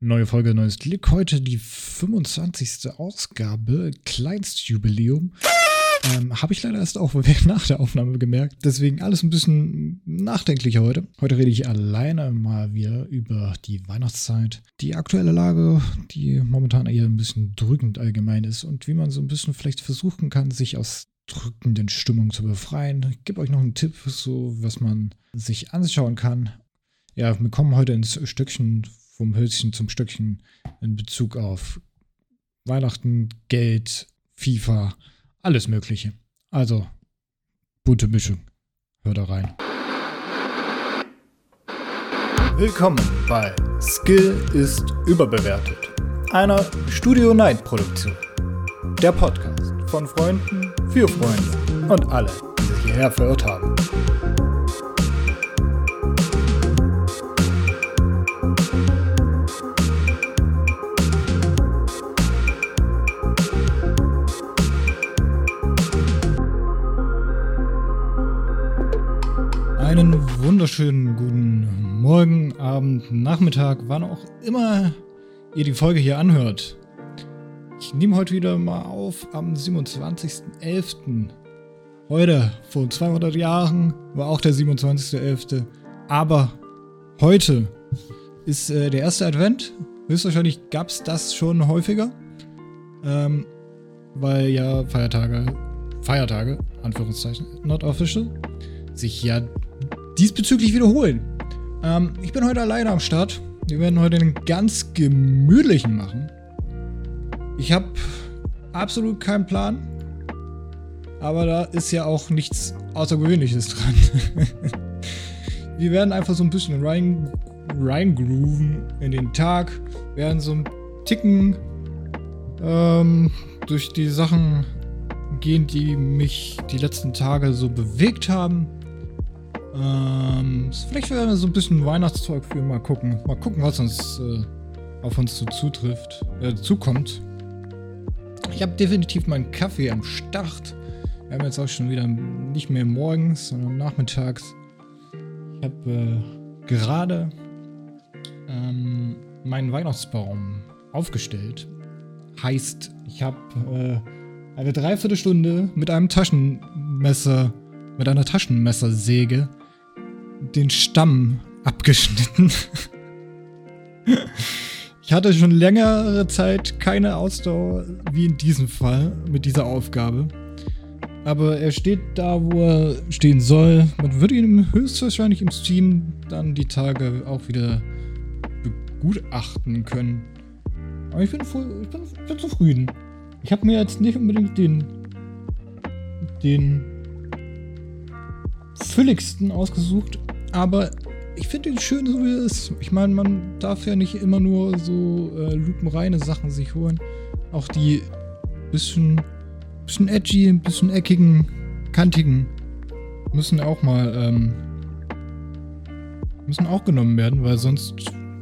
Neue Folge, neues Glück. Heute die 25. Ausgabe, Kleinstjubiläum. Ähm, Habe ich leider erst auch nach der Aufnahme gemerkt. Deswegen alles ein bisschen nachdenklicher heute. Heute rede ich alleine mal wieder über die Weihnachtszeit, die aktuelle Lage, die momentan eher ein bisschen drückend allgemein ist und wie man so ein bisschen vielleicht versuchen kann, sich aus drückenden Stimmungen zu befreien. Ich gebe euch noch einen Tipp, so was man sich anschauen kann. Ja, wir kommen heute ins Stückchen vom Hölzchen zum Stöckchen in Bezug auf Weihnachten, Geld, FIFA, alles Mögliche. Also, bunte Mischung. Hört da rein. Willkommen bei Skill ist überbewertet. Einer Studio Night Produktion. Der Podcast von Freunden für Freunde und alle, die sich hierher verirrt haben. Wunderschönen guten Morgen, Abend, Nachmittag, wann auch immer ihr die Folge hier anhört. Ich nehme heute wieder mal auf am 27.11. Heute, vor 200 Jahren, war auch der 27.11. Aber heute ist äh, der erste Advent. Höchstwahrscheinlich gab es das schon häufiger. Ähm, weil ja Feiertage, Feiertage, Anführungszeichen, not official, sich ja diesbezüglich wiederholen. Ähm, ich bin heute alleine am Start. Wir werden heute einen ganz gemütlichen machen. Ich habe absolut keinen Plan. Aber da ist ja auch nichts Außergewöhnliches dran. Wir werden einfach so ein bisschen rein, reingrooven in den Tag. Werden so ein Ticken ähm, durch die Sachen gehen, die mich die letzten Tage so bewegt haben. Ähm, vielleicht werden wir so ein bisschen Weihnachtszeug für mal gucken. Mal gucken, was uns äh, auf uns so zutrifft, äh, zukommt. Ich habe definitiv meinen Kaffee am Start. Wir haben jetzt auch schon wieder nicht mehr morgens, sondern nachmittags. Ich habe äh, gerade ähm, meinen Weihnachtsbaum aufgestellt. Heißt, ich habe äh, eine Dreiviertelstunde mit einem Taschenmesser, mit einer Taschenmessersäge den Stamm abgeschnitten. ich hatte schon längere Zeit keine Ausdauer wie in diesem Fall mit dieser Aufgabe. Aber er steht da, wo er stehen soll. Man würde ihn höchstwahrscheinlich im Stream dann die Tage auch wieder begutachten können. Aber ich bin, ich bin, bin zufrieden. Ich habe mir jetzt nicht unbedingt den den fülligsten ausgesucht, aber ich finde ihn schön, so wie er ist. Ich meine, man darf ja nicht immer nur so äh, lupenreine Sachen sich holen. Auch die bisschen, bisschen edgy, ein bisschen eckigen, kantigen müssen auch mal, ähm, müssen auch genommen werden, weil sonst,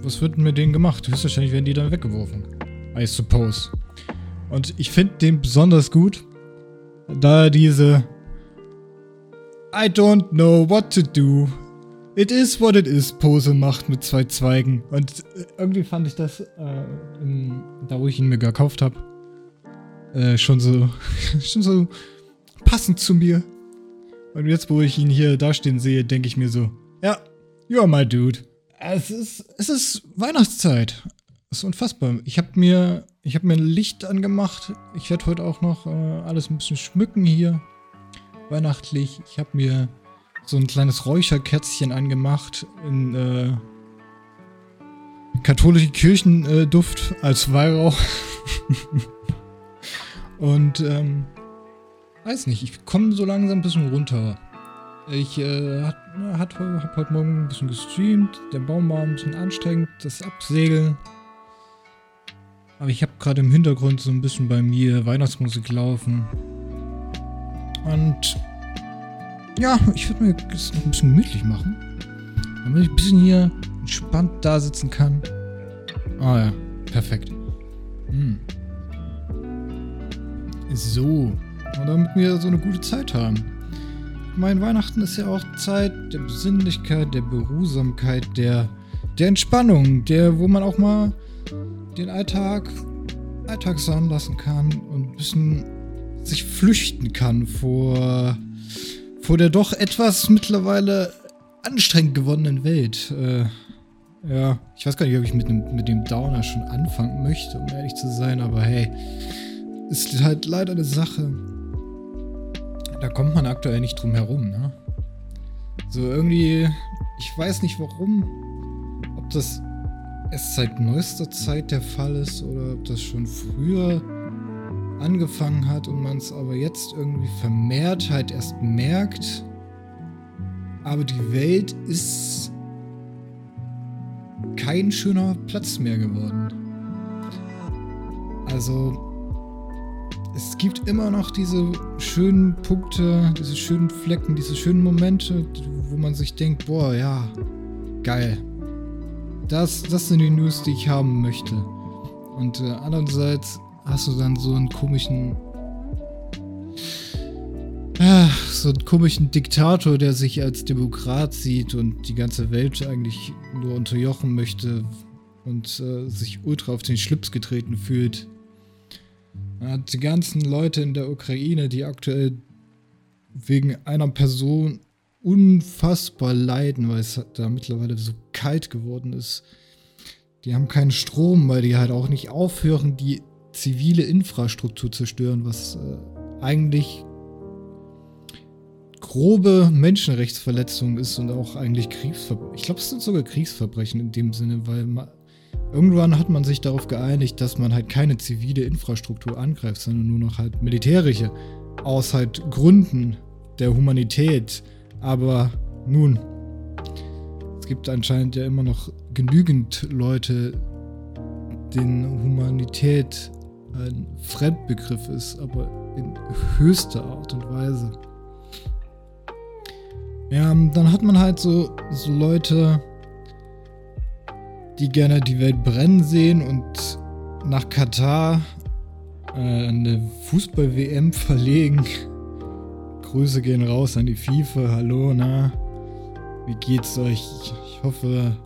was wird mit denen gemacht? Höchstwahrscheinlich werden die dann weggeworfen. I suppose. Und ich finde den besonders gut, da er diese I don't know what to do It is what it is Pose macht mit zwei Zweigen. Und äh, irgendwie fand ich das, äh, im, da wo ich ihn mir gekauft habe, äh, schon so, schon so passend zu mir. Und jetzt, wo ich ihn hier dastehen sehe, denke ich mir so, ja, you are my dude. Es ist, es ist Weihnachtszeit. Das ist unfassbar. Ich habe mir, ich habe mir ein Licht angemacht. Ich werde heute auch noch äh, alles ein bisschen schmücken hier. Weihnachtlich. Ich habe mir so ein kleines Räucherkerzchen angemacht in äh, katholischen Kirchenduft äh, als Weihrauch. Und ähm, weiß nicht, ich komme so langsam ein bisschen runter. Ich äh, hat, hat, hab heute Morgen ein bisschen gestreamt, der Baum war ein bisschen anstrengend, das Absegeln. Aber ich habe gerade im Hintergrund so ein bisschen bei mir Weihnachtsmusik laufen. Und ja, ich würde mir das noch ein bisschen gemütlich machen. Damit ich ein bisschen hier entspannt da sitzen kann. Ah ja, perfekt. Hm. So. Und damit wir so eine gute Zeit haben. Mein Weihnachten ist ja auch Zeit der Besinnlichkeit, der Beruhsamkeit, der, der Entspannung, der, wo man auch mal den Alltag Alltag sein lassen kann und ein bisschen sich flüchten kann vor, vor der doch etwas mittlerweile anstrengend gewordenen Welt. Äh, ja, ich weiß gar nicht, ob ich mit dem, mit dem Downer schon anfangen möchte, um ehrlich zu sein, aber hey, ist halt leider eine Sache. Da kommt man aktuell nicht drum herum, ne? So irgendwie, ich weiß nicht warum, ob das erst seit neuester Zeit der Fall ist oder ob das schon früher angefangen hat und man es aber jetzt irgendwie vermehrt halt erst merkt. Aber die Welt ist kein schöner Platz mehr geworden. Also es gibt immer noch diese schönen Punkte, diese schönen Flecken, diese schönen Momente, wo man sich denkt, boah, ja, geil. Das, das sind die News, die ich haben möchte. Und äh, andererseits hast du dann so einen komischen. Ach, so einen komischen Diktator, der sich als Demokrat sieht und die ganze Welt eigentlich nur unterjochen möchte und äh, sich ultra auf den Schlips getreten fühlt. Die ganzen Leute in der Ukraine, die aktuell wegen einer Person unfassbar leiden, weil es da mittlerweile so kalt geworden ist. Die haben keinen Strom, weil die halt auch nicht aufhören, die zivile Infrastruktur zerstören, was äh, eigentlich grobe Menschenrechtsverletzung ist und auch eigentlich Kriegsverbrechen. Ich glaube, es sind sogar Kriegsverbrechen in dem Sinne, weil man, irgendwann hat man sich darauf geeinigt, dass man halt keine zivile Infrastruktur angreift, sondern nur noch halt militärische. Aus halt Gründen der Humanität. Aber nun, es gibt anscheinend ja immer noch genügend Leute, denen Humanität ein Fremdbegriff ist, aber in höchster Art und Weise. Ja, dann hat man halt so, so Leute, die gerne die Welt brennen sehen und nach Katar äh, eine Fußball-WM verlegen. Grüße gehen raus an die FIFA. Hallo, na? Wie geht's euch? Ich hoffe,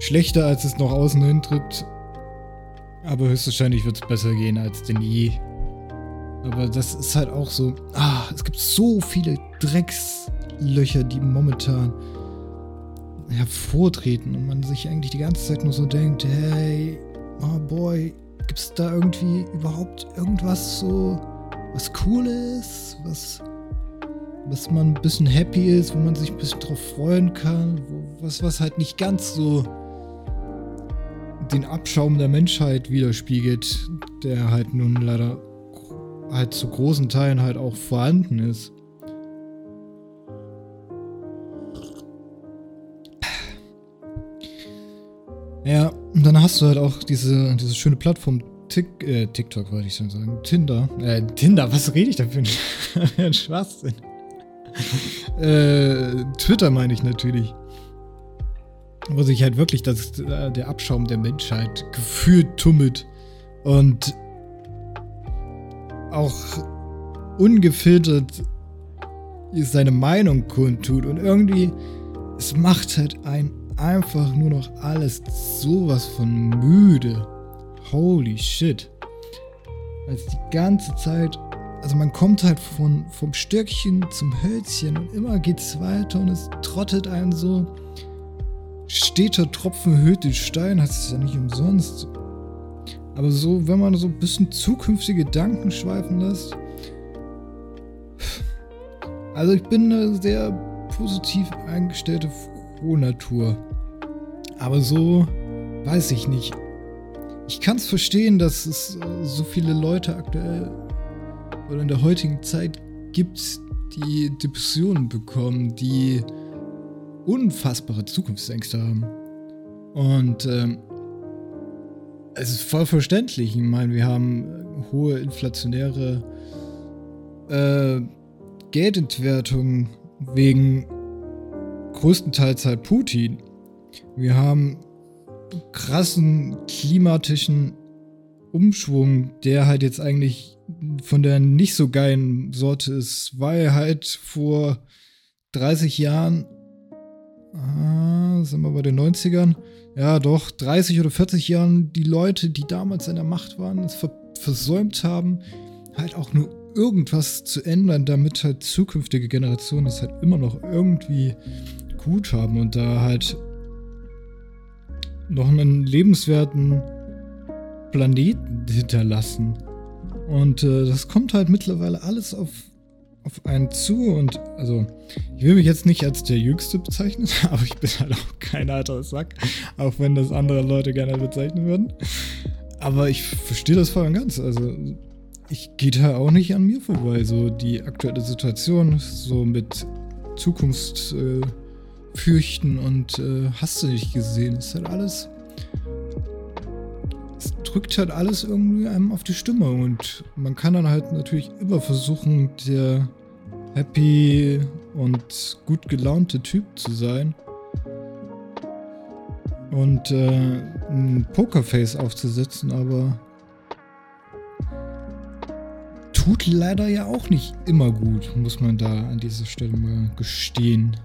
schlechter als es noch außen hin tritt. Aber höchstwahrscheinlich wird es besser gehen als denn je. Aber das ist halt auch so. Ah, es gibt so viele Dreckslöcher, die momentan hervortreten und man sich eigentlich die ganze Zeit nur so denkt, hey, oh boy, gibt es da irgendwie überhaupt irgendwas so, was cool ist, was, was man ein bisschen happy ist, wo man sich ein bisschen drauf freuen kann, wo, was, was halt nicht ganz so den Abschaum der Menschheit widerspiegelt, der halt nun leider halt zu großen Teilen halt auch vorhanden ist. Ja, und dann hast du halt auch diese, diese schöne Plattform Tick, äh, TikTok, wollte ich schon sagen. Tinder. Äh, Tinder, was rede ich da für ein Schwachsinn? äh, Twitter meine ich natürlich wo sich halt wirklich das, äh, der Abschaum der Menschheit gefühlt tummelt und auch ungefiltert seine Meinung kundtut und irgendwie es macht halt ein einfach nur noch alles sowas von müde. Holy shit. Als die ganze Zeit, also man kommt halt von, vom Stöckchen zum Hölzchen und immer geht's weiter und es trottet einen so steter Tropfen hüllt den Stein, heißt es ja nicht umsonst. Aber so, wenn man so ein bisschen zukünftige Gedanken schweifen lässt. Also ich bin eine sehr positiv eingestellte frohe Natur. Aber so weiß ich nicht. Ich kann es verstehen, dass es äh, so viele Leute aktuell oder in der heutigen Zeit gibt, die Depressionen bekommen, die unfassbare Zukunftsängste haben. Und ähm, es ist voll verständlich. Ich meine, wir haben äh, hohe inflationäre äh, Geldentwertung wegen größtenteils halt Putin. Wir haben krassen klimatischen Umschwung, der halt jetzt eigentlich von der nicht so geilen Sorte ist, weil halt vor 30 Jahren ah, sind wir bei den 90ern, ja doch, 30 oder 40 Jahren die Leute, die damals an der Macht waren, es ver versäumt haben, halt auch nur irgendwas zu ändern, damit halt zukünftige Generationen es halt immer noch irgendwie gut haben und da halt noch einen lebenswerten Planeten hinterlassen. Und äh, das kommt halt mittlerweile alles auf, auf einen zu. Und also, ich will mich jetzt nicht als der Jüngste bezeichnen, aber ich bin halt auch kein alter Sack, auch wenn das andere Leute gerne bezeichnen würden. Aber ich verstehe das voll und ganz. Also, ich gehe da auch nicht an mir vorbei. So die aktuelle Situation, so mit Zukunftsfürchten äh, und äh, hast du nicht gesehen, ist halt alles es drückt halt alles irgendwie einem auf die Stimme und man kann dann halt natürlich immer versuchen, der happy und gut gelaunte Typ zu sein und äh, ein Pokerface aufzusetzen, aber tut leider ja auch nicht immer gut, muss man da an dieser Stelle mal gestehen.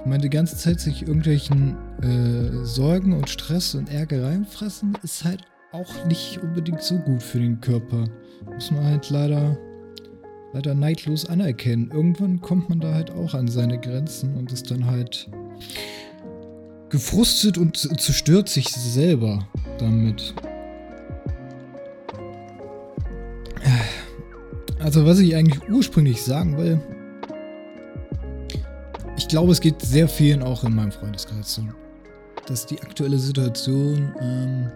Ich meine, die ganze Zeit sich irgendwelchen äh, Sorgen und Stress und Ärger reinfressen, ist halt auch nicht unbedingt so gut für den Körper. Muss man halt leider, leider neidlos anerkennen. Irgendwann kommt man da halt auch an seine Grenzen und ist dann halt gefrustet und zerstört sich selber damit. Also was ich eigentlich ursprünglich sagen will, ich glaube, es geht sehr vielen auch in meinem Freundeskreis so, dass die aktuelle Situation ähm,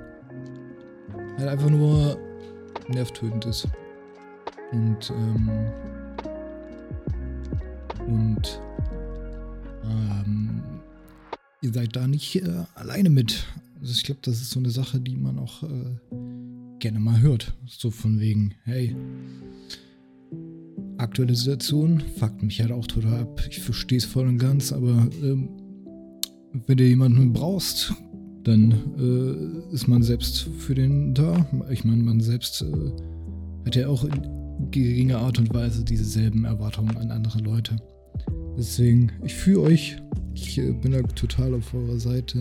halt einfach nur nervtötend ist. Und, ähm, und, ähm, ihr seid da nicht äh, alleine mit. Also ich glaube, das ist so eine Sache, die man auch äh, gerne mal hört. So von wegen, hey, aktuelle Situation fuckt mich halt auch total ab. Ich verstehe es voll und ganz, aber ähm, wenn du jemanden brauchst, dann äh, ist man selbst für den da. Ich meine, man selbst äh, hat ja auch geringer Art und Weise dieselben Erwartungen an andere Leute. Deswegen, ich fühle euch. Ich äh, bin da total auf eurer Seite.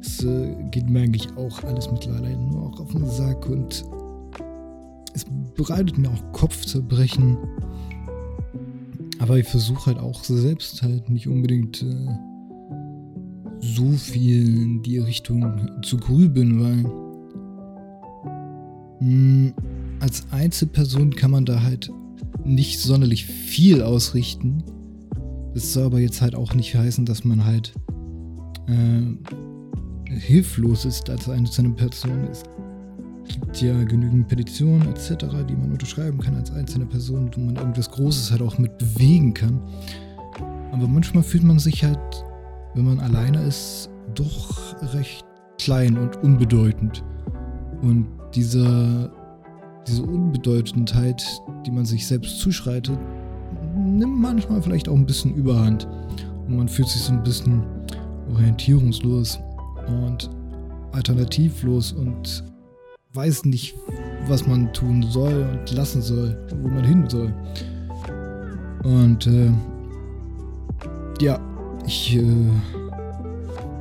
Es äh, geht mir eigentlich auch alles mittlerweile nur auch auf den Sack und es bereitet mir auch Kopfzerbrechen. Aber ich versuche halt auch selbst halt nicht unbedingt äh, so viel in die Richtung zu grübeln, weil mh, hm, als Einzelperson kann man da halt nicht sonderlich viel ausrichten. Das soll aber jetzt halt auch nicht heißen, dass man halt äh, hilflos ist als einzelne Person. Es gibt ja genügend Petitionen etc., die man unterschreiben kann als einzelne Person, wo man irgendwas Großes halt auch mit bewegen kann. Aber manchmal fühlt man sich halt, wenn man alleine ist, doch recht klein und unbedeutend. Und diese, diese Unbedeutendheit, die man sich selbst zuschreitet, nimmt manchmal vielleicht auch ein bisschen Überhand. Und man fühlt sich so ein bisschen orientierungslos und alternativlos und weiß nicht, was man tun soll und lassen soll, wo man hin soll. Und äh, ja, ich äh,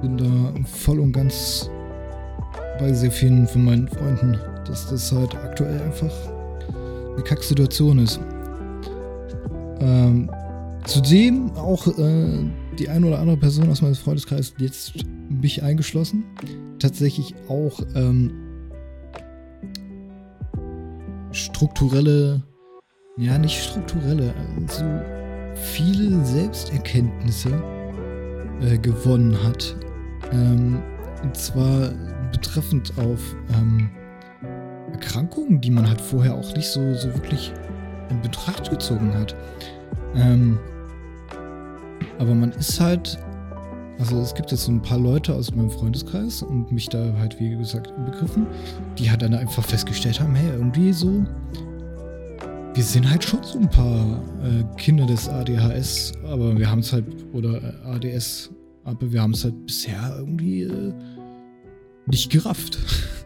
bin da voll und ganz bei sehr vielen von meinen Freunden, dass das halt aktuell einfach eine Kacksituation ist. Ähm, zudem auch äh, die eine oder andere Person aus meinem Freundeskreis, jetzt mich eingeschlossen, tatsächlich auch ähm, strukturelle, ja nicht strukturelle, also viele Selbsterkenntnisse äh, gewonnen hat. Ähm, und zwar betreffend auf ähm, Erkrankungen, die man halt vorher auch nicht so, so wirklich in Betracht gezogen hat. Ähm, aber man ist halt also es gibt jetzt so ein paar Leute aus meinem Freundeskreis und mich da halt, wie gesagt, begriffen, die halt dann einfach festgestellt haben, hey, irgendwie so, wir sind halt schon so ein paar äh, Kinder des ADHS, aber wir haben es halt, oder äh, ADS, aber wir haben es halt bisher irgendwie äh, nicht gerafft.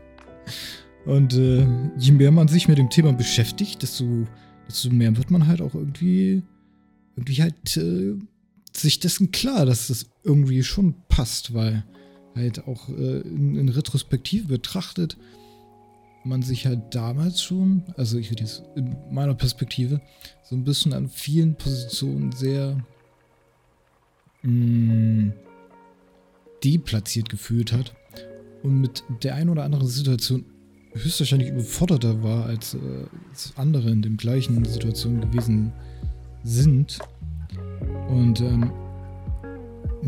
Und äh, je mehr man sich mit dem Thema beschäftigt, desto, desto mehr wird man halt auch irgendwie, irgendwie halt äh, sich dessen klar, dass das irgendwie schon passt, weil halt auch äh, in, in Retrospektive betrachtet, man sich halt damals schon, also ich rede jetzt in meiner Perspektive, so ein bisschen an vielen Positionen sehr mh, mm, deplatziert gefühlt hat. Und mit der einen oder anderen Situation höchstwahrscheinlich überforderter war, als, äh, als andere in den gleichen Situationen gewesen sind. Und ähm,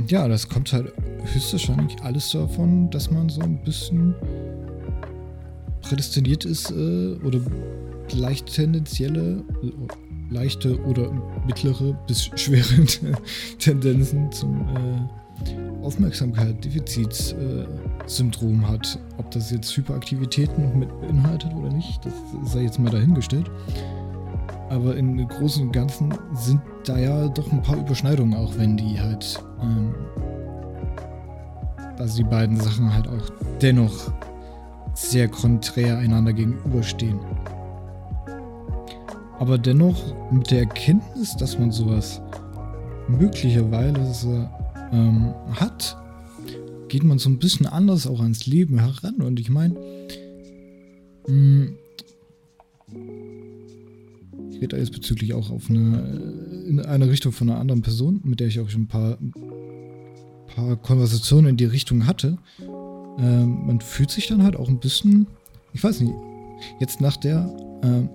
ja, das kommt halt höchstwahrscheinlich alles davon, dass man so ein bisschen prädestiniert ist äh, oder leicht tendenzielle, leichte oder mittlere bis schwere Tendenzen zum äh, Aufmerksamkeit-Defizitsyndrom hat. Ob das jetzt Hyperaktivitäten mit beinhaltet oder nicht, das sei jetzt mal dahingestellt. Aber im Großen und Ganzen sind da ja doch ein paar Überschneidungen, auch wenn die halt, ähm, also die beiden Sachen halt auch dennoch sehr konträr einander gegenüberstehen. Aber dennoch mit der Erkenntnis, dass man sowas möglicherweise ähm, hat, geht man so ein bisschen anders auch ans Leben heran. Und ich meine, hm, ich rede jetzt bezüglich auch auf eine, in eine Richtung von einer anderen Person, mit der ich auch schon ein paar, paar Konversationen in die Richtung hatte. Ähm, man fühlt sich dann halt auch ein bisschen, ich weiß nicht, jetzt nach der ähm,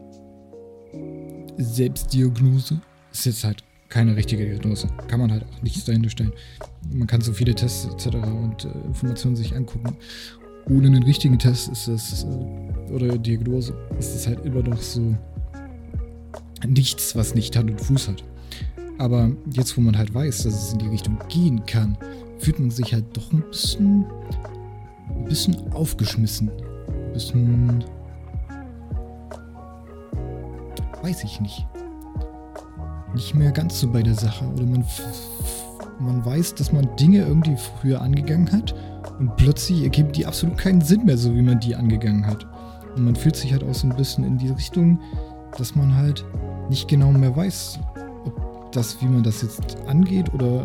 Selbstdiagnose ist jetzt halt keine richtige Diagnose. Kann man halt auch nichts dahinter stellen. Man kann so viele Tests etc. und äh, Informationen sich angucken. Ohne einen richtigen Test ist das, äh, oder Diagnose, ist es halt immer noch so nichts, was nicht Hand und Fuß hat. Aber jetzt, wo man halt weiß, dass es in die Richtung gehen kann, fühlt man sich halt doch ein bisschen, ein bisschen aufgeschmissen. Ein bisschen, weiß ich nicht nicht mehr ganz so bei der Sache. Oder man, man weiß, dass man Dinge irgendwie früher angegangen hat und plötzlich ergeben die absolut keinen Sinn mehr, so wie man die angegangen hat. Und man fühlt sich halt auch so ein bisschen in die Richtung, dass man halt nicht genau mehr weiß, ob das, wie man das jetzt angeht oder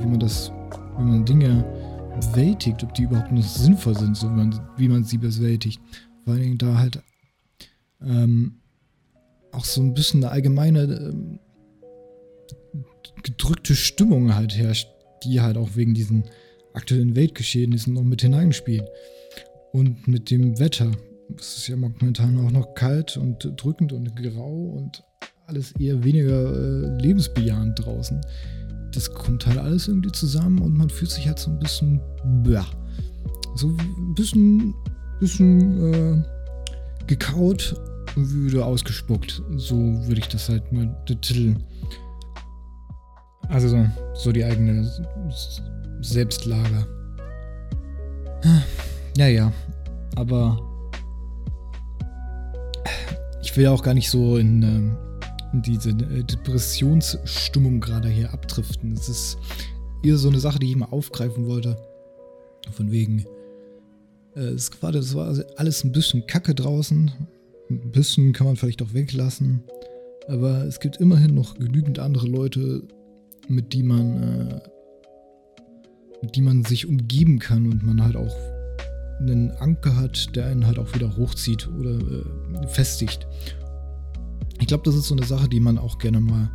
wie man das, wie man Dinge bewältigt, ob die überhaupt noch sinnvoll sind, so wie man, wie man sie bewältigt. Weil da halt ähm, auch so ein bisschen eine allgemeine ähm, gedrückte Stimmung halt herrscht, die halt auch wegen diesen aktuellen Weltgeschehnissen noch mit hineinspielen. Und mit dem Wetter. Es ist ja momentan auch noch kalt und drückend und grau und alles eher weniger äh, lebensbejahend draußen. Das kommt halt alles irgendwie zusammen und man fühlt sich halt so ein bisschen, blah, so ein bisschen, bisschen äh, gekaut und wieder ausgespuckt. So würde ich das halt mal betiteln. Also so, so die eigene Selbstlager. Ja, ja. Aber ich will auch gar nicht so in, ähm, in diese äh, Depressionsstimmung gerade hier abdriften. Es ist eher so eine Sache, die ich mal aufgreifen wollte. Von wegen, äh, es war, das war alles ein bisschen kacke draußen. Ein bisschen kann man vielleicht auch weglassen. Aber es gibt immerhin noch genügend andere Leute, mit die man, äh, mit die man sich umgeben kann und man halt auch einen Anker hat, der einen halt auch wieder hochzieht oder äh, festigt. Ich glaube, das ist so eine Sache, die man auch gerne mal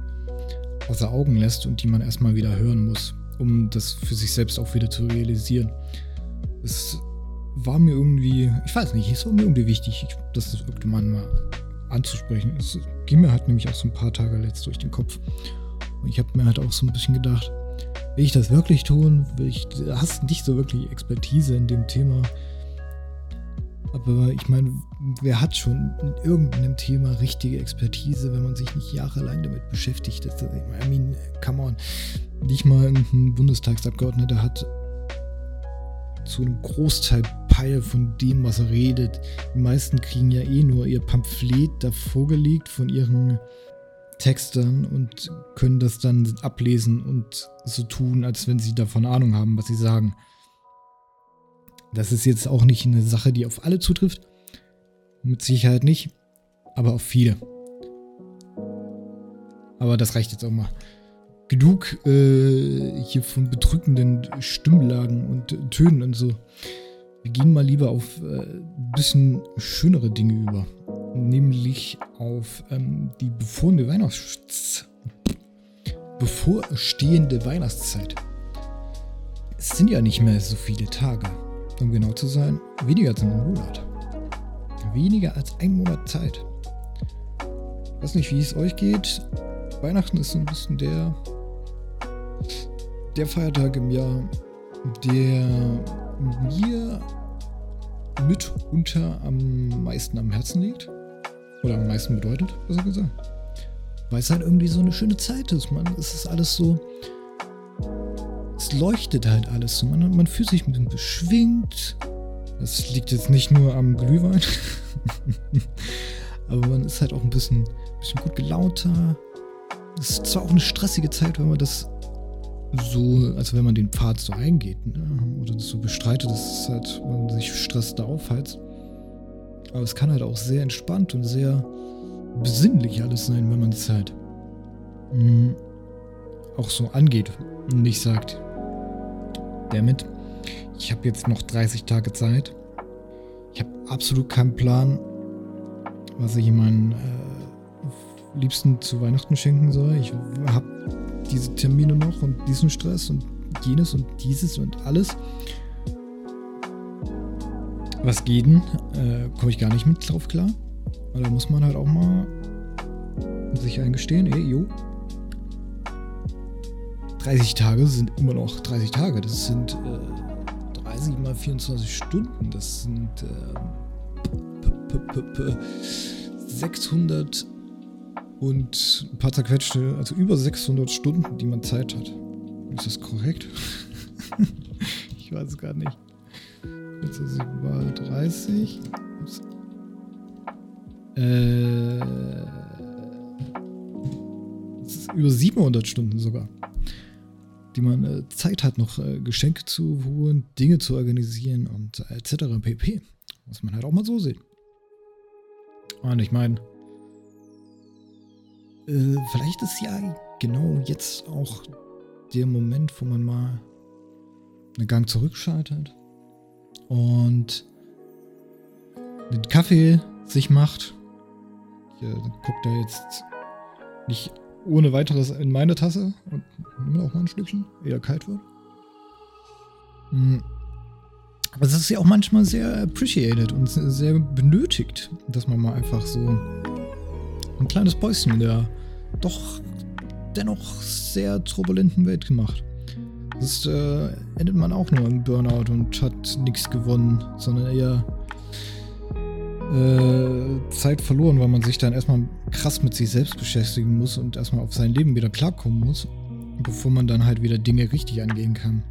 außer Augen lässt und die man erstmal wieder hören muss, um das für sich selbst auch wieder zu realisieren. Es war mir irgendwie, ich weiß nicht, es war mir irgendwie wichtig, das irgendwann mal anzusprechen. Es ging mir halt nämlich auch so ein paar Tage letzt durch den Kopf. Und ich habe mir halt auch so ein bisschen gedacht, will ich das wirklich tun? Will ich, hast nicht so wirklich Expertise in dem Thema. Aber ich meine, wer hat schon in irgendeinem Thema richtige Expertise, wenn man sich nicht jahrelang damit beschäftigt? Das, I mean, come on. Nicht mal ein Bundestagsabgeordneter hat zu einem Großteil Peil von dem, was er redet. Die meisten kriegen ja eh nur ihr Pamphlet da vorgelegt von ihren Textern und können das dann ablesen und so tun, als wenn sie davon Ahnung haben, was sie sagen. Das ist jetzt auch nicht eine Sache, die auf alle zutrifft. Mit Sicherheit nicht, aber auf viele. Aber das reicht jetzt auch mal. genug äh, hier von bedrückenden Stimmlagen und Tönen und so. Wir gehen mal lieber auf äh, ein bisschen schönere Dinge über. Nämlich auf ähm, die bevorstehende, Weihnachts bevorstehende Weihnachtszeit. Es sind ja nicht mehr so viele Tage. Um genau zu sein, weniger als einen Monat. Weniger als ein Monat Zeit. Ich weiß nicht, wie es euch geht. Weihnachten ist so ein bisschen der, der Feiertag im Jahr, der mir mitunter am meisten am Herzen liegt. Oder am meisten bedeutet, besser gesagt. Weil es halt irgendwie so eine schöne Zeit ist, man. Es ist alles so. Es leuchtet halt alles. Man, man fühlt sich ein bisschen beschwingt. Das liegt jetzt nicht nur am Glühwein. Aber man ist halt auch ein bisschen, bisschen gut gelaunter. Es ist zwar auch eine stressige Zeit, wenn man das so, als wenn man den Pfad so eingeht, ne? oder so bestreitet, dass halt, man sich Stress da aufheizt. Aber es kann halt auch sehr entspannt und sehr besinnlich alles sein, wenn man es halt mh, auch so angeht und nicht sagt, damit, ich habe jetzt noch 30 Tage Zeit. Ich habe absolut keinen Plan, was ich meinen äh, Liebsten zu Weihnachten schenken soll. Ich habe diese Termine noch und diesen Stress und jenes und dieses und alles. Was geht denn? Äh, Komme ich gar nicht mit drauf klar. Weil da muss man halt auch mal sich eingestehen, ey, jo. 30 Tage sind immer noch 30 Tage. Das sind äh, 30 mal 24 Stunden. Das sind äh, 600 und ein paar zerquetschte, also über 600 Stunden, die man Zeit hat. Ist das korrekt? ich weiß es gar nicht. Jetzt ist mal 30. Äh, es ist über 700 Stunden sogar, die man äh, Zeit hat, noch äh, Geschenke zu holen, Dinge zu organisieren und äh, etc. pp. Muss man halt auch mal so sehen. Und ich meine, äh, vielleicht ist ja genau jetzt auch der Moment, wo man mal einen Gang zurückschaltet und den Kaffee sich macht. Äh, guckt da jetzt nicht ohne weiteres in meine Tasse und nimm auch mal ein Stückchen, eher kalt wird. Hm. Aber es ist ja auch manchmal sehr appreciated und sehr benötigt, dass man mal einfach so ein kleines Päuschen in der doch dennoch sehr turbulenten Welt gemacht. Das äh, endet man auch nur im Burnout und hat nichts gewonnen, sondern eher äh, Zeit verloren, weil man sich dann erstmal krass mit sich selbst beschäftigen muss und erstmal auf sein Leben wieder klarkommen muss, bevor man dann halt wieder Dinge richtig angehen kann.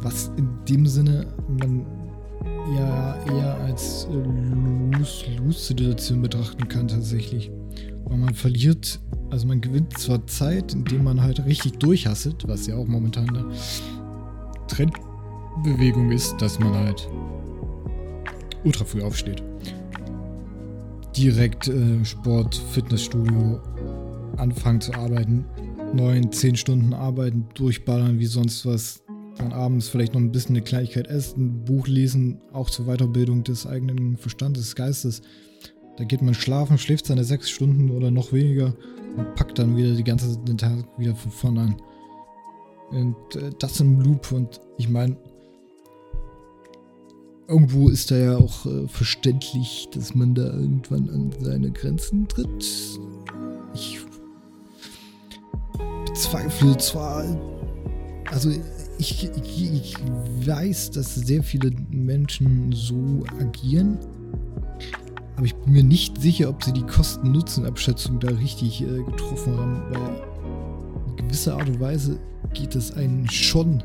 Was in dem Sinne man ja eher als äh, Lose-Lose-Situation betrachten kann tatsächlich. Weil man verliert, also man gewinnt zwar Zeit, indem man halt richtig durchhasselt, was ja auch momentan eine Trendbewegung ist, dass man halt ultra früh aufsteht. Direkt äh, Sport, Fitnessstudio, anfangen zu arbeiten, neun, zehn Stunden arbeiten, durchballern wie sonst was, dann abends vielleicht noch ein bisschen eine Kleinigkeit essen, ein Buch lesen, auch zur Weiterbildung des eigenen Verstandes, des Geistes. Da geht man schlafen, schläft seine sechs Stunden oder noch weniger und packt dann wieder die ganze den Tag wieder von vorne an. Und äh, das im Loop und ich meine, irgendwo ist da ja auch äh, verständlich, dass man da irgendwann an seine Grenzen tritt. Ich bezweifle zwar, also ich, ich, ich weiß, dass sehr viele Menschen so agieren, aber ich bin mir nicht sicher, ob sie die Kosten-Nutzen-Abschätzung da richtig äh, getroffen haben, weil in gewisser Art und Weise geht es einen schon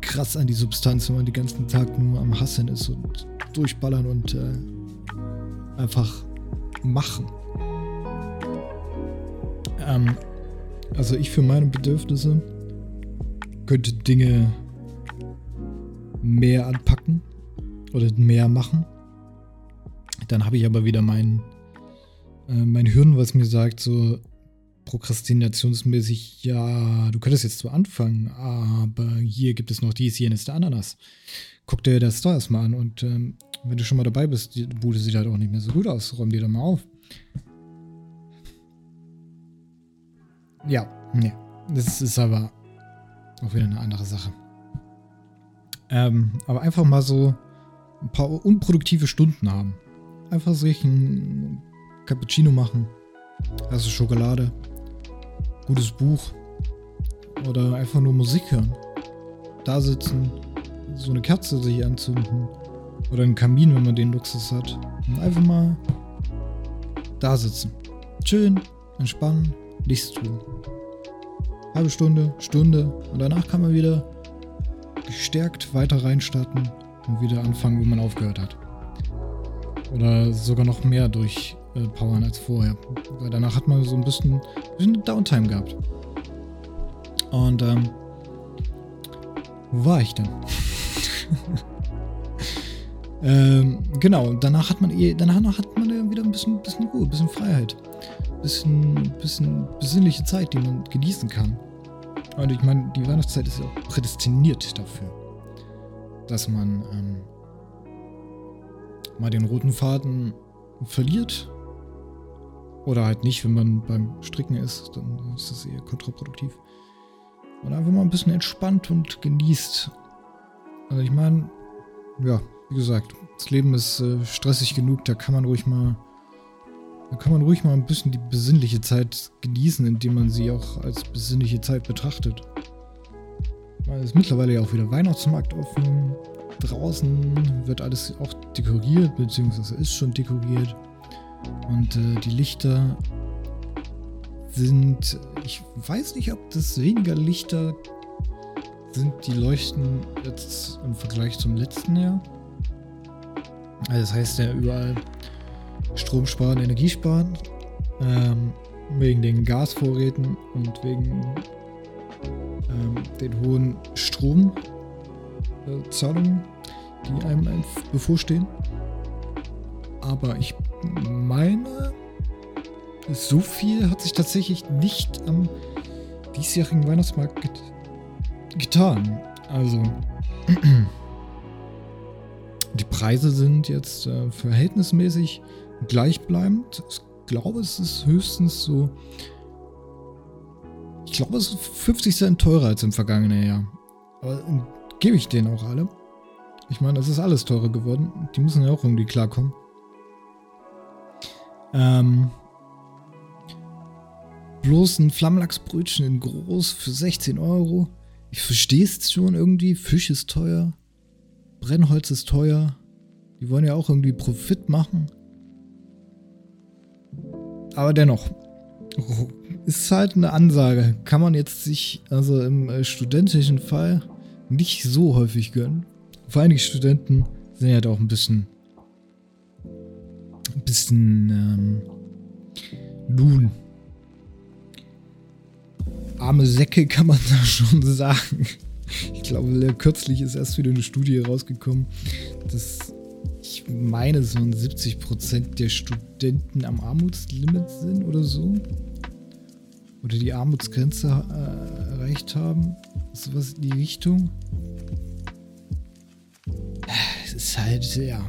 krass an die Substanz, wenn man den ganzen Tag nur am Hasseln ist und durchballern und äh, einfach machen. Ähm, also ich für meine Bedürfnisse könnte Dinge mehr anpacken oder mehr machen. Dann habe ich aber wieder mein, äh, mein Hirn, was mir sagt, so prokrastinationsmäßig, ja, du könntest jetzt zwar anfangen, aber hier gibt es noch dies, ist der Ananas. Guck dir das da erstmal an und ähm, wenn du schon mal dabei bist, die Bude sieht halt auch nicht mehr so gut aus, räum dir doch mal auf. Ja, nee, das ist aber auch wieder eine andere Sache. Ähm, aber einfach mal so ein paar unproduktive Stunden haben. Einfach sich ein Cappuccino machen, also Schokolade, gutes Buch oder einfach nur Musik hören. Da sitzen, so eine Kerze sich anzünden oder einen Kamin, wenn man den Luxus hat. Und einfach mal da sitzen. Chillen, entspannen, nichts tun. Halbe Stunde, Stunde und danach kann man wieder gestärkt weiter reinstarten und wieder anfangen, wo man aufgehört hat. Oder sogar noch mehr durchpowern äh, als vorher. Weil danach hat man so ein bisschen, bisschen Downtime gehabt. Und ähm, wo war ich denn? ähm, genau, danach hat man eh, danach hat man ja wieder ein bisschen, bisschen Ruhe, ein bisschen Freiheit. Ein bisschen, bisschen besinnliche Zeit, die man genießen kann. Und ich meine, die Weihnachtszeit ist ja auch prädestiniert dafür, dass man ähm, mal den roten Faden verliert. Oder halt nicht, wenn man beim Stricken ist, dann ist das eher kontraproduktiv. Und einfach mal ein bisschen entspannt und genießt. Also ich meine, ja, wie gesagt, das Leben ist äh, stressig genug, da kann man ruhig mal da kann man ruhig mal ein bisschen die besinnliche Zeit genießen, indem man sie auch als besinnliche Zeit betrachtet. Es ist mittlerweile ja auch wieder Weihnachtsmarkt offen. Draußen wird alles auch dekoriert, beziehungsweise ist schon dekoriert. Und äh, die Lichter sind, ich weiß nicht, ob das weniger Lichter sind, die leuchten jetzt im Vergleich zum letzten Jahr. Also das heißt ja überall Strom sparen, Energie sparen. Ähm, wegen den Gasvorräten und wegen ähm, den hohen Stromzahlungen, die einem bevorstehen. Aber ich meine, so viel hat sich tatsächlich nicht am diesjährigen Weihnachtsmarkt get getan. Also, die Preise sind jetzt äh, verhältnismäßig gleichbleibend. Ich glaube, es ist höchstens so. Ich glaube, es ist 50 Cent teurer als im vergangenen Jahr. Aber äh, gebe ich denen auch alle. Ich meine, es ist alles teurer geworden. Die müssen ja auch irgendwie klarkommen. Ähm, bloß ein Flammlachsbrötchen in groß für 16 Euro. Ich verstehe es schon irgendwie. Fisch ist teuer. Brennholz ist teuer. Die wollen ja auch irgendwie Profit machen. Aber dennoch, ist halt eine Ansage. Kann man jetzt sich, also im äh, studentischen Fall, nicht so häufig gönnen. Vor allem die Studenten sind ja halt auch ein bisschen, ein bisschen, ähm, nun, arme Säcke kann man da schon sagen. Ich glaube, kürzlich ist erst wieder eine Studie rausgekommen, dass ich meine, so 70% der Studenten am Armutslimit sind oder so. Oder die Armutsgrenze äh, erreicht haben. Sowas in die Richtung. Es ist halt, ja.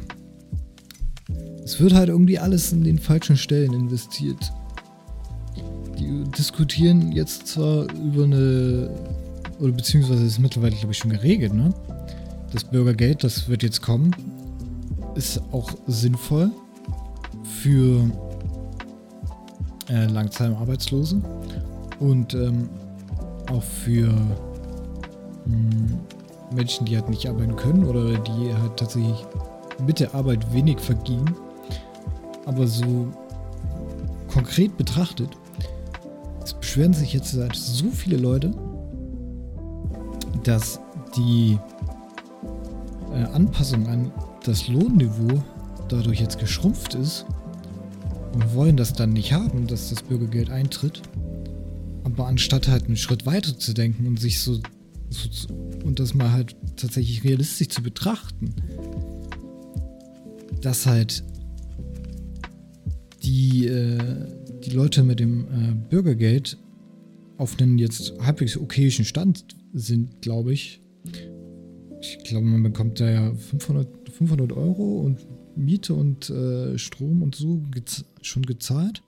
Es wird halt irgendwie alles in den falschen Stellen investiert. Die diskutieren jetzt zwar über eine. Oder beziehungsweise ist mittlerweile, glaube ich, schon geregelt, ne? Das Bürgergeld, das wird jetzt kommen ist auch sinnvoll für äh, Langzeitarbeitslose und ähm, auch für mh, hm, Menschen, die halt nicht arbeiten können oder die halt tatsächlich mit der Arbeit wenig verdienen. Aber so konkret betrachtet, es beschweren sich jetzt seit so viele Leute, dass die äh, Anpassung an das Lohnniveau dadurch jetzt geschrumpft ist und wollen das dann nicht haben, dass das Bürgergeld eintritt. Aber anstatt halt einen Schritt weiter zu denken und sich so, so und das mal halt tatsächlich realistisch zu betrachten, dass halt die, äh, die Leute mit dem äh, Bürgergeld auf einen jetzt halbwegs okayischen Stand sind, glaube ich. Ich glaube, man bekommt da ja 500, 500 Euro und Miete und äh, Strom und so gez schon gezahlt.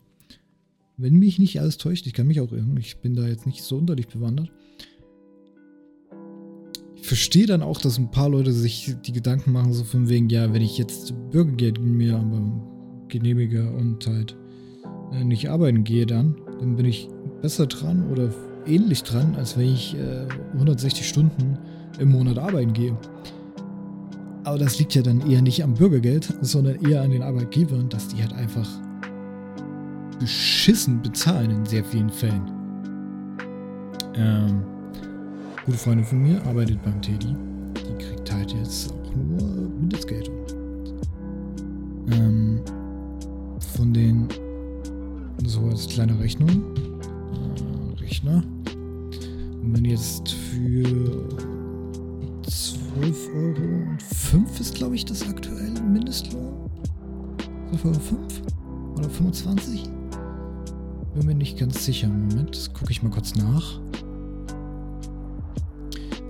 Wenn mich nicht alles täuscht, ich kann mich auch irren, ich bin da jetzt nicht so sonderlich bewandert. Ich verstehe dann auch, dass ein paar Leute sich die Gedanken machen, so von wegen, ja, wenn ich jetzt Bürgergeld mir aber genehmige und halt äh, nicht arbeiten gehe dann, dann bin ich besser dran oder ähnlich dran, als wenn ich äh, 160 Stunden im Monat arbeiten gehe. Aber das liegt ja dann eher nicht am Bürgergeld, sondern eher an den Arbeitgebern, dass die halt einfach beschissen bezahlen in sehr vielen Fällen. Ähm, gute Freundin von mir arbeitet beim Teddy. Die kriegt halt jetzt auch nur Mindestgeld. Ähm, von den so als kleine Rechnung. Äh, Rechner. Und wenn jetzt für 12 Euro und 5 ist, glaube ich, das aktuelle Mindestlohn. 12,05 Euro 5 oder 25? Bin mir nicht ganz sicher. Moment, das gucke ich mal kurz nach.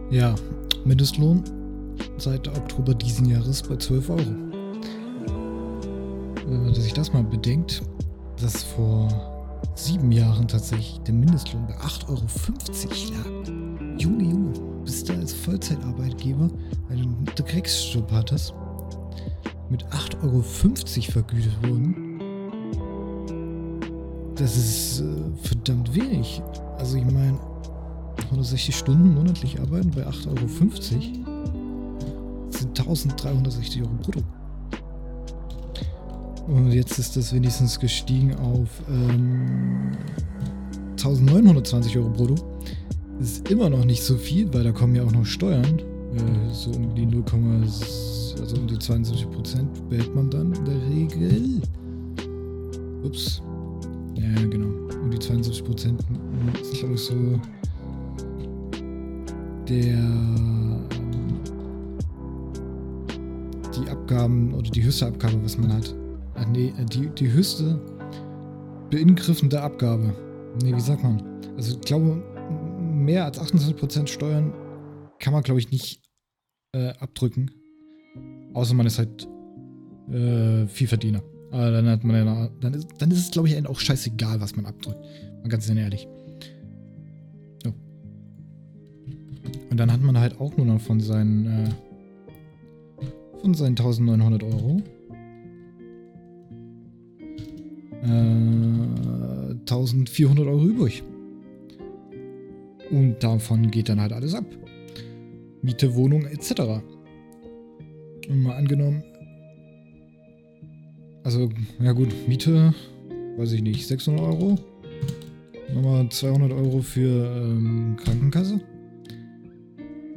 Ja, Mindestlohn seit Oktober diesen Jahres bei 12 Euro. Wenn man sich das mal bedenkt, dass vor sieben Jahren tatsächlich der Mindestlohn bei 8,50 Euro lag. Junge, Junge, bist du als Vollzeitarbeitgeber einen Drecksjob hattest, mit 8,50 Euro vergütet wurden. Das ist äh, verdammt wenig. Also ich meine, 160 Stunden monatlich arbeiten bei 8,50 Euro sind 1360 Euro brutto. Und jetzt ist das wenigstens gestiegen auf ähm, 1920 Euro brutto. Ist immer noch nicht so viel, weil da kommen ja auch noch Steuern. Äh, so um die 0, also um die 72 Prozent behält man dann in der Regel. Ups. Ja, genau. Um die 72 Prozent ist, glaube ich, so der die Abgaben oder die höchste Abgabe, was man hat. Ach nee, äh, die, die höchste beingriffende Abgabe. Nee, wie sagt man? Also ich glaube, mehr als 28% Steuern kann man, glaube ich, nicht äh, abdrücken. Außer man ist halt äh, Vielverdiener. Aber dann hat man ja, dann ist, dann ist es, glaube ich, auch scheißegal, was man abdrückt. Mal ganz ehrlich. So. Und dann hat man halt auch nur noch von seinen, äh, von seinen 1900 Euro äh, 1400 Euro übrig. Und davon geht dann halt alles ab. Miete, Wohnung etc. Und mal angenommen, also, ja gut, Miete, weiß ich nicht, 600 Euro. Nochmal 200 Euro für ähm, Krankenkasse.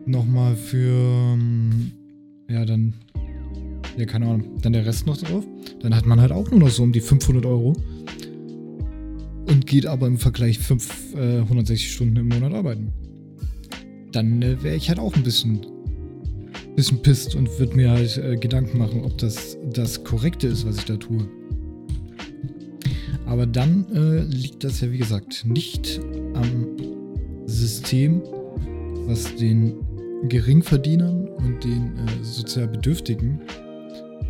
Nochmal für, ähm, ja, dann ja, keine Ahnung. Dann der Rest noch drauf. Dann hat man halt auch nur noch so um die 500 Euro. Und geht aber im Vergleich 5, äh, 160 Stunden im Monat arbeiten. Dann äh, wäre ich halt auch ein bisschen, bisschen pisst und würde mir halt äh, Gedanken machen, ob das das Korrekte ist, was ich da tue. Aber dann äh, liegt das ja, wie gesagt, nicht am System, was den Geringverdienern und den äh, sozial Bedürftigen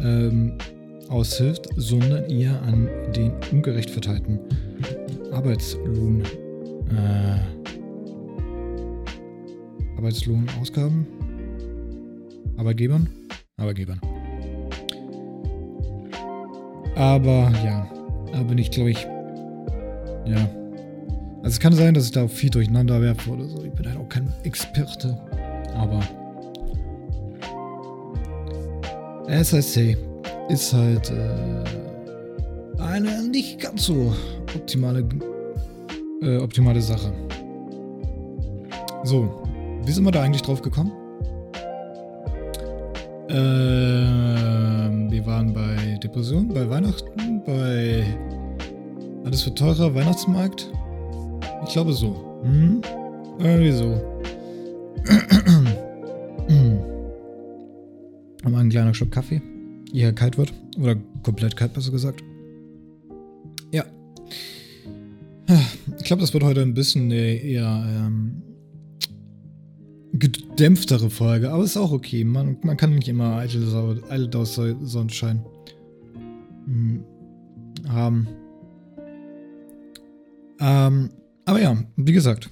ähm, aushilft, sondern eher an den ungerecht verteilten Arbeitslohn. Äh, Arbeitslohnausgaben? Arbeitgebern? Arbeitgebern. Aber ja, da bin ich, glaube ich, ja. Also es kann sein, dass ich da viel durcheinander werfe oder so. Ich bin halt auch kein Experte. Aber SIC ist halt äh, eine nicht ganz so optimale, äh, optimale Sache. So, wie sind wir da eigentlich drauf gekommen? Ähm, wir waren bei Depression, bei Weihnachten, bei alles wird teurer, Weihnachtsmarkt. Ich glaube so. Hm? Irgendwie so. Nochmal ein kleiner Schluck Kaffee. Eher kalt wird. Oder komplett kalt, besser gesagt. Glaube, das wird heute ein bisschen eine eher ähm, gedämpftere Folge, aber ist auch okay. Man, man kann nicht immer aus Sonnenschein hm, haben. Ähm, aber ja, wie gesagt.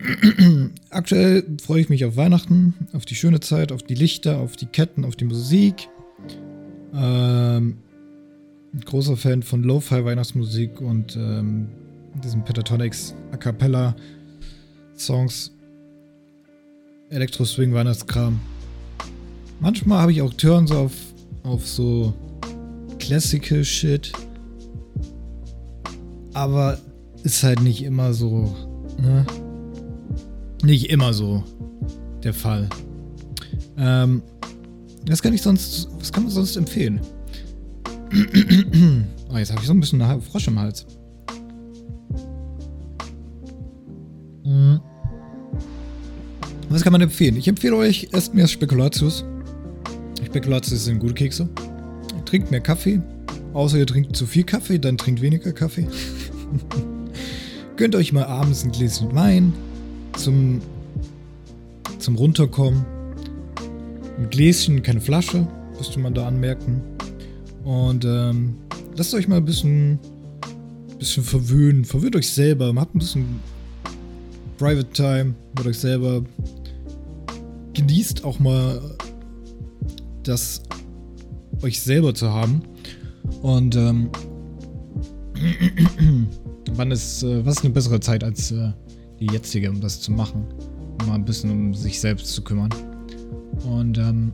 Aktuell freue ich mich auf Weihnachten, auf die schöne Zeit, auf die Lichter, auf die Ketten, auf die Musik. Ähm, großer Fan von Lo-Fi Weihnachtsmusik und ähm, diesen Pentatonics A Cappella Songs. Elektro-Swing Weihnachtskram. Manchmal habe ich auch Turns auf, auf so Classical Shit. Aber ist halt nicht immer so, ne? Nicht immer so der Fall. Ähm, was kann ich sonst, was kann man sonst empfehlen? oh, jetzt habe ich so ein bisschen Frosch im Hals. Was kann man empfehlen? Ich empfehle euch, esst mehr Spekulatius. Spekulatius sind gute Kekse. Trinkt mehr Kaffee. Außer ihr trinkt zu viel Kaffee, dann trinkt weniger Kaffee. Gönnt euch mal abends ein Gläschen Wein zum, zum Runterkommen. Ein Gläschen, keine Flasche, müsste man da anmerken. Und ähm, lasst euch mal ein bisschen, bisschen verwöhnen. Verwöhnt euch selber. Habt ein bisschen Private Time mit euch selber. Genießt auch mal das euch selber zu haben. Und ähm, wann ist, äh, was ist eine bessere Zeit als äh, die jetzige, um das zu machen? Um mal ein bisschen um sich selbst zu kümmern. Und ähm,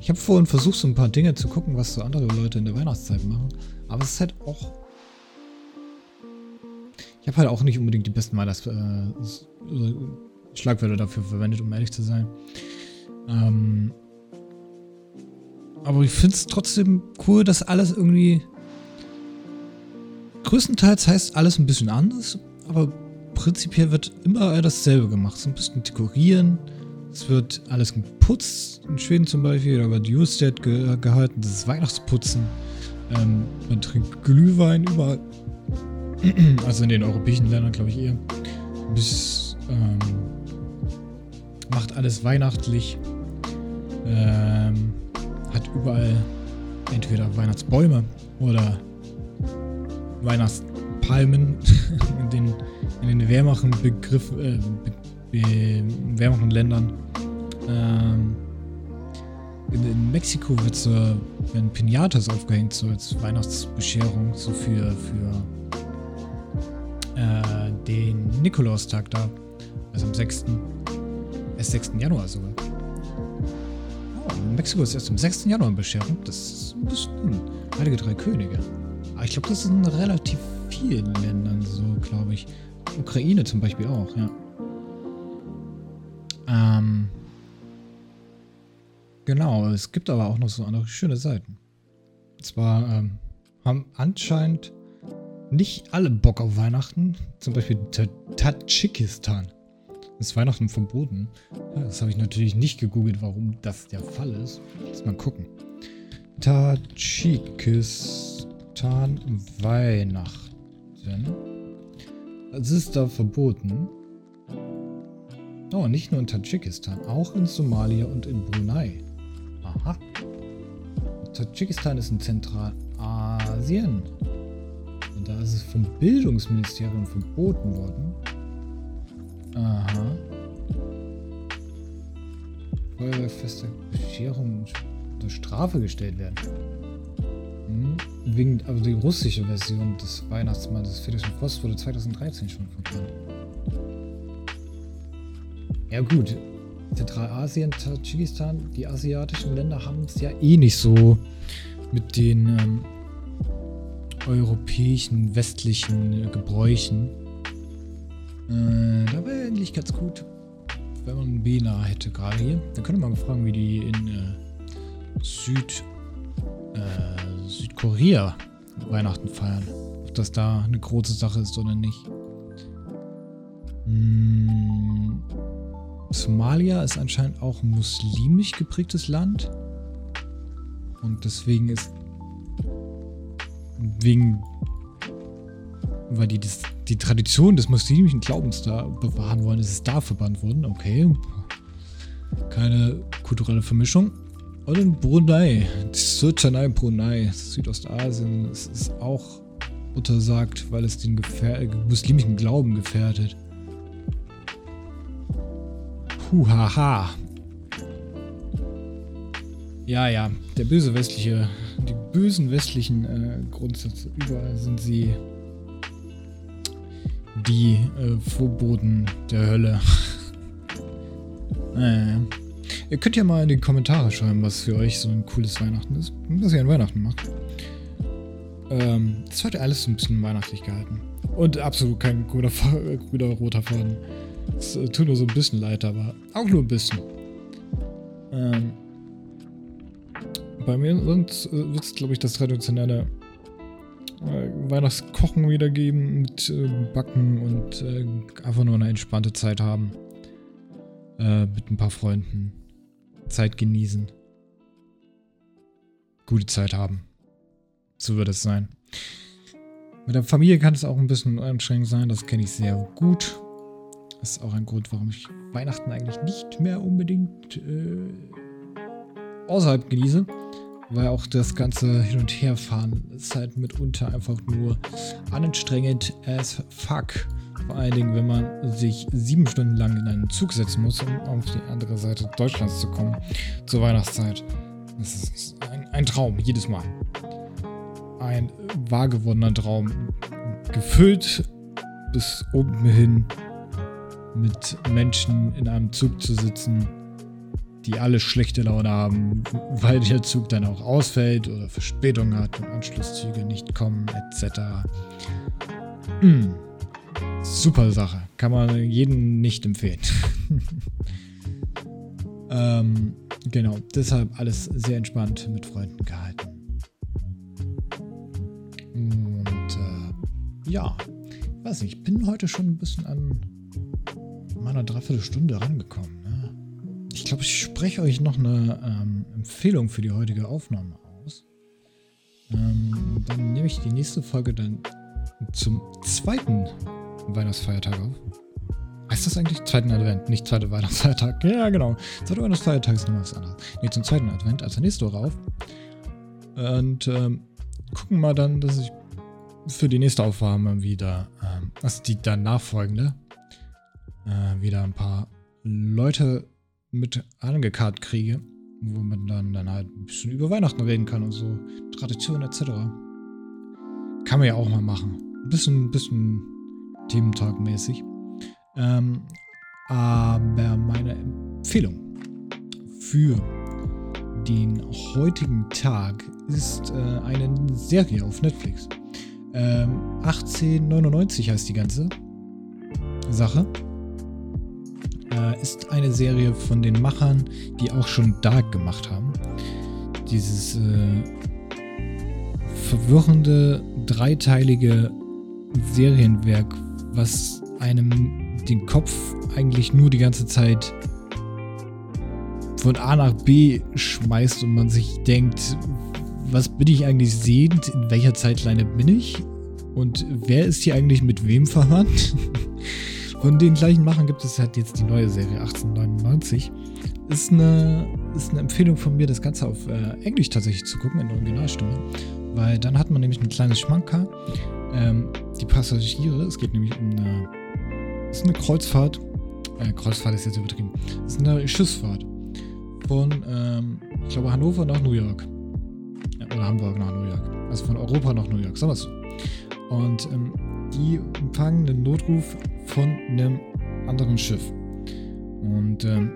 ich habe vorhin versucht, so ein paar Dinge zu gucken, was so andere Leute in der Weihnachtszeit machen. Aber es ist halt auch. Ich habe halt auch nicht unbedingt die besten Weihnachts äh, Schlagwörter dafür verwendet, um ehrlich zu sein. Ähm, aber ich finde es trotzdem cool, dass alles irgendwie. Größtenteils heißt alles ein bisschen anders, aber prinzipiell wird immer dasselbe gemacht. So ein bisschen dekorieren, es wird alles geputzt, in Schweden zum Beispiel, da wird Newstead ge gehalten, das ist Weihnachtsputzen. Ähm, man trinkt Glühwein überall. also in den europäischen Ländern, glaube ich, eher. Bis, ähm, macht alles weihnachtlich. Ähm, hat überall entweder Weihnachtsbäume oder Weihnachtspalmen in den, in den wärmeren Begriff, äh, in wärmeren Ländern. Ähm, in, in, Mexiko wird so, werden Pinatas aufgehängt, so als Weihnachtsbescherung, so für, für äh, den Nikolaustag da. Also am 6. Erst 6. Januar sogar. Oh, Mexiko ist erst am 6. Januar Bescherung. Das ist ein bisschen Heilige Drei Könige. Aber ich glaube, das in relativ vielen Ländern so, glaube ich. Ukraine zum Beispiel auch, ja. Ähm, genau, es gibt aber auch noch so andere schöne Seiten. Und zwar ähm, haben anscheinend nicht alle Bock auf Weihnachten. Zum Beispiel Tadschikistan. Ist Weihnachten verboten? das habe ich natürlich nicht gegoogelt, warum das der Fall ist. Lass mal gucken. Tadschikistan Weihnachten. Es ist da verboten. Oh, nicht nur in Tadschikistan, auch in Somalia und in Brunei. Aha. Tadschikistan ist in Zentralasien. Und da ist es vom Bildungsministerium verboten worden. Aha. Feuerwehrfeste Bescherung unter Strafe gestellt werden. Hm. Wegen, aber die russische Version des Weihnachtsmanns des Fetisch Post wurde 2013 schon verkannt. Ja gut, Zentralasien, Tadschikistan, die asiatischen Länder haben es ja eh nicht so mit den ähm, europäischen, westlichen äh, Gebräuchen. Äh, da wäre eigentlich ganz gut, wenn man Bena hätte gerade hier. Dann könnte man fragen, wie die in äh, Süd, äh, Südkorea Weihnachten feiern. Ob das da eine große Sache ist oder nicht. Hm. Somalia ist anscheinend auch muslimisch geprägtes Land. Und deswegen ist wegen weil die das, die Tradition des muslimischen Glaubens da bewahren wollen, ist es da verbannt worden. Okay. Keine kulturelle Vermischung. Und in Brunei, Sultanei Brunei, Südostasien, es ist auch untersagt, weil es den Gefähr muslimischen Glauben gefährdet. Huhaha. Ja, ja, der böse westliche, die bösen westlichen äh, Grundsätze, überall sind sie die äh, Vorboten der Hölle. naja. Ihr könnt ja mal in die Kommentare schreiben, was für euch so ein cooles Weihnachten ist. Was ihr an Weihnachten macht. Ähm, das wird alles so ein bisschen weihnachtlich gehalten. Und absolut kein grüner, grüner roter Faden. Es äh, tut nur so ein bisschen leid, aber auch nur ein bisschen. Ähm, bei mir sonst äh, wird es, glaube ich, das traditionelle äh, Weihnachtskochen wieder geben mit äh, Backen und äh, einfach nur eine entspannte Zeit haben. Äh, mit ein paar Freunden. Zeit genießen. Gute Zeit haben. So wird es sein. Mit der Familie kann es auch ein bisschen anstrengend sein, das kenne ich sehr gut. Das ist auch ein Grund, warum ich Weihnachten eigentlich nicht mehr unbedingt äh, außerhalb genieße. Weil auch das ganze Hin- und Herfahren ist halt mitunter einfach nur anstrengend as fuck. Vor allen Dingen, wenn man sich sieben Stunden lang in einen Zug setzen muss, um auf die andere Seite Deutschlands zu kommen zur Weihnachtszeit. Das ist ein, ein Traum, jedes Mal. Ein wahr gewordener Traum. Gefüllt bis oben hin mit Menschen in einem Zug zu sitzen, die alle schlechte Laune haben, weil der Zug dann auch ausfällt oder Verspätung hat und Anschlusszüge nicht kommen, etc. Hm. Super Sache. Kann man jedem nicht empfehlen. ähm, genau, deshalb alles sehr entspannt mit Freunden gehalten. Und äh, ja, weiß nicht, ich bin heute schon ein bisschen an meiner Dreiviertelstunde rangekommen. Ich glaube, ich spreche euch noch eine ähm, Empfehlung für die heutige Aufnahme aus. Ähm, dann nehme ich die nächste Folge dann zum zweiten Weihnachtsfeiertag auf. Heißt das eigentlich zweiten Advent, nicht zweiter Weihnachtsfeiertag? Ja, genau. Zweiter Weihnachtsfeiertag ist noch was anderes. Ne, zum zweiten Advent, also nächste Woche auf. Und ähm, gucken mal dann, dass ich für die nächste Aufnahme wieder, ähm, also die dann nachfolgende, äh, wieder ein paar Leute mit angekarrt kriege, wo man dann, dann halt ein bisschen über Weihnachten reden kann und so Traditionen etc. Kann man ja auch mal machen. Ein bisschen, bisschen Thementag-mäßig. Ähm, aber meine Empfehlung für den heutigen Tag ist äh, eine Serie auf Netflix. Ähm, 1899 heißt die ganze Sache. Ist eine Serie von den Machern, die auch schon Dark gemacht haben. Dieses äh, verwirrende, dreiteilige Serienwerk, was einem den Kopf eigentlich nur die ganze Zeit von A nach B schmeißt und man sich denkt, was bin ich eigentlich sehend? In welcher Zeitleine bin ich? Und wer ist hier eigentlich mit wem verwandt? Von den gleichen Machern gibt es halt jetzt die neue Serie 1899. Ist eine, ist eine Empfehlung von mir, das Ganze auf äh, Englisch tatsächlich zu gucken, in der Originalstimme. Weil dann hat man nämlich ein kleines Schmanker. Ähm, die Passagiere, es geht nämlich um eine, ist eine Kreuzfahrt. Äh, Kreuzfahrt ist jetzt übertrieben. Es ist eine Schiffsfahrt. Von, ähm, ich glaube, Hannover nach New York. Ja, oder Hamburg nach New York. Also von Europa nach New York, sagen wir es so. Und ähm, die empfangen einen Notruf von einem anderen Schiff. Und ähm,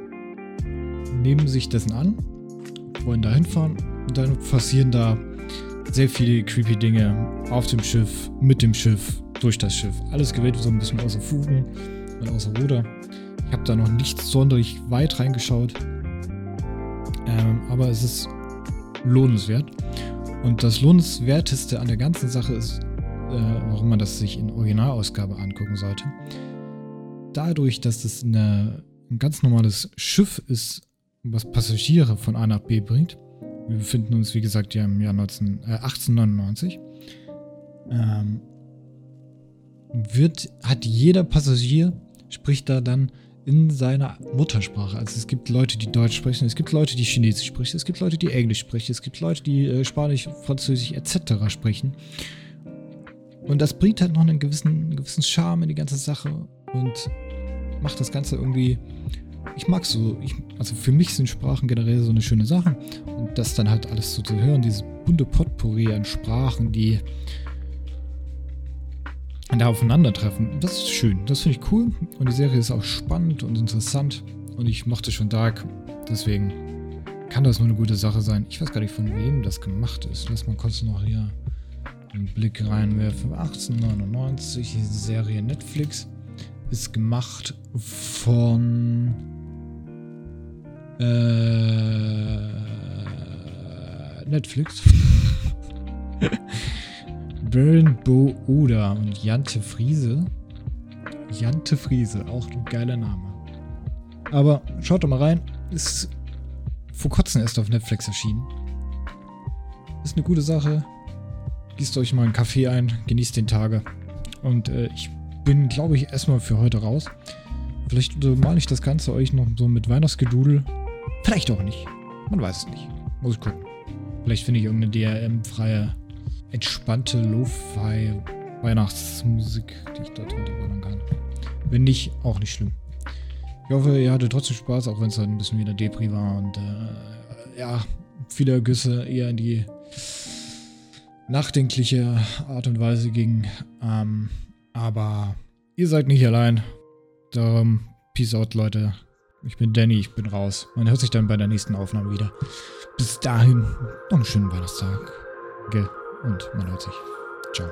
nehmen sich dessen an, wollen da hinfahren und dann passieren da sehr viele creepy Dinge auf dem Schiff, mit dem Schiff, durch das Schiff. Alles gewählt so ein bisschen außer Fugen und außer Ruder. Ich habe da noch nicht sonderlich weit reingeschaut. Ähm, aber es ist lohnenswert. Und das Lohnenswerteste an der ganzen Sache ist, warum man das sich in Originalausgabe angucken sollte. Dadurch, dass es eine, ein ganz normales Schiff ist, was Passagiere von A nach B bringt. Wir befinden uns, wie gesagt, ja im Jahr 19, äh, 1899. Ähm, wird, hat jeder Passagier, spricht da dann in seiner Muttersprache. Also es gibt Leute, die Deutsch sprechen, es gibt Leute, die Chinesisch sprechen, es gibt Leute, die Englisch sprechen, es gibt Leute, die äh, Spanisch, Französisch etc. sprechen. Und das bringt halt noch einen gewissen, gewissen Charme in die ganze Sache und macht das Ganze irgendwie. Ich mag so, ich, also für mich sind Sprachen generell so eine schöne Sache. Und das dann halt alles so zu hören, dieses bunte Potpourri an Sprachen, die da aufeinandertreffen. Das ist schön. Das finde ich cool. Und die Serie ist auch spannend und interessant. Und ich mochte schon Dark. Deswegen kann das nur eine gute Sache sein. Ich weiß gar nicht, von wem das gemacht ist. Lass mal kurz noch hier einen Blick reinwerfen. 1899, Serie Netflix. Ist gemacht von. Äh, Netflix. Bernd Bo Oda und Jante Friese. Jante Friese, auch ein geiler Name. Aber schaut doch mal rein. Ist vor kurzem erst auf Netflix erschienen. Ist eine gute Sache. Gießt euch mal einen Kaffee ein, genießt den Tage. Und äh, ich bin, glaube ich, erstmal für heute raus. Vielleicht äh, male ich das Ganze euch noch so mit Weihnachtsgedudel. Vielleicht auch nicht. Man weiß es nicht. Muss ich gucken. Vielleicht finde ich irgendeine DRM-freie entspannte Lo-Fi Weihnachtsmusik, die ich dort runterballern kann. Wenn nicht, auch nicht schlimm. Ich hoffe, ihr hattet trotzdem Spaß, auch wenn es halt ein bisschen wieder Depri war und äh, ja, viele Güsse eher in die nachdenkliche Art und Weise ging. Ähm, aber ihr seid nicht allein. Darum, peace out, Leute. Ich bin Danny, ich bin raus. Man hört sich dann bei der nächsten Aufnahme wieder. Bis dahin, noch einen schönen Weihnachtstag. Gell? und man hört sich. Ciao.